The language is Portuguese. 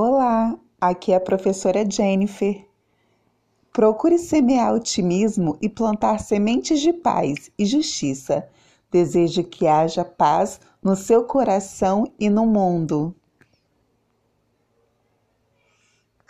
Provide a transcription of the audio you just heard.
Olá, aqui é a professora Jennifer. Procure semear otimismo e plantar sementes de paz e justiça. Desejo que haja paz no seu coração e no mundo.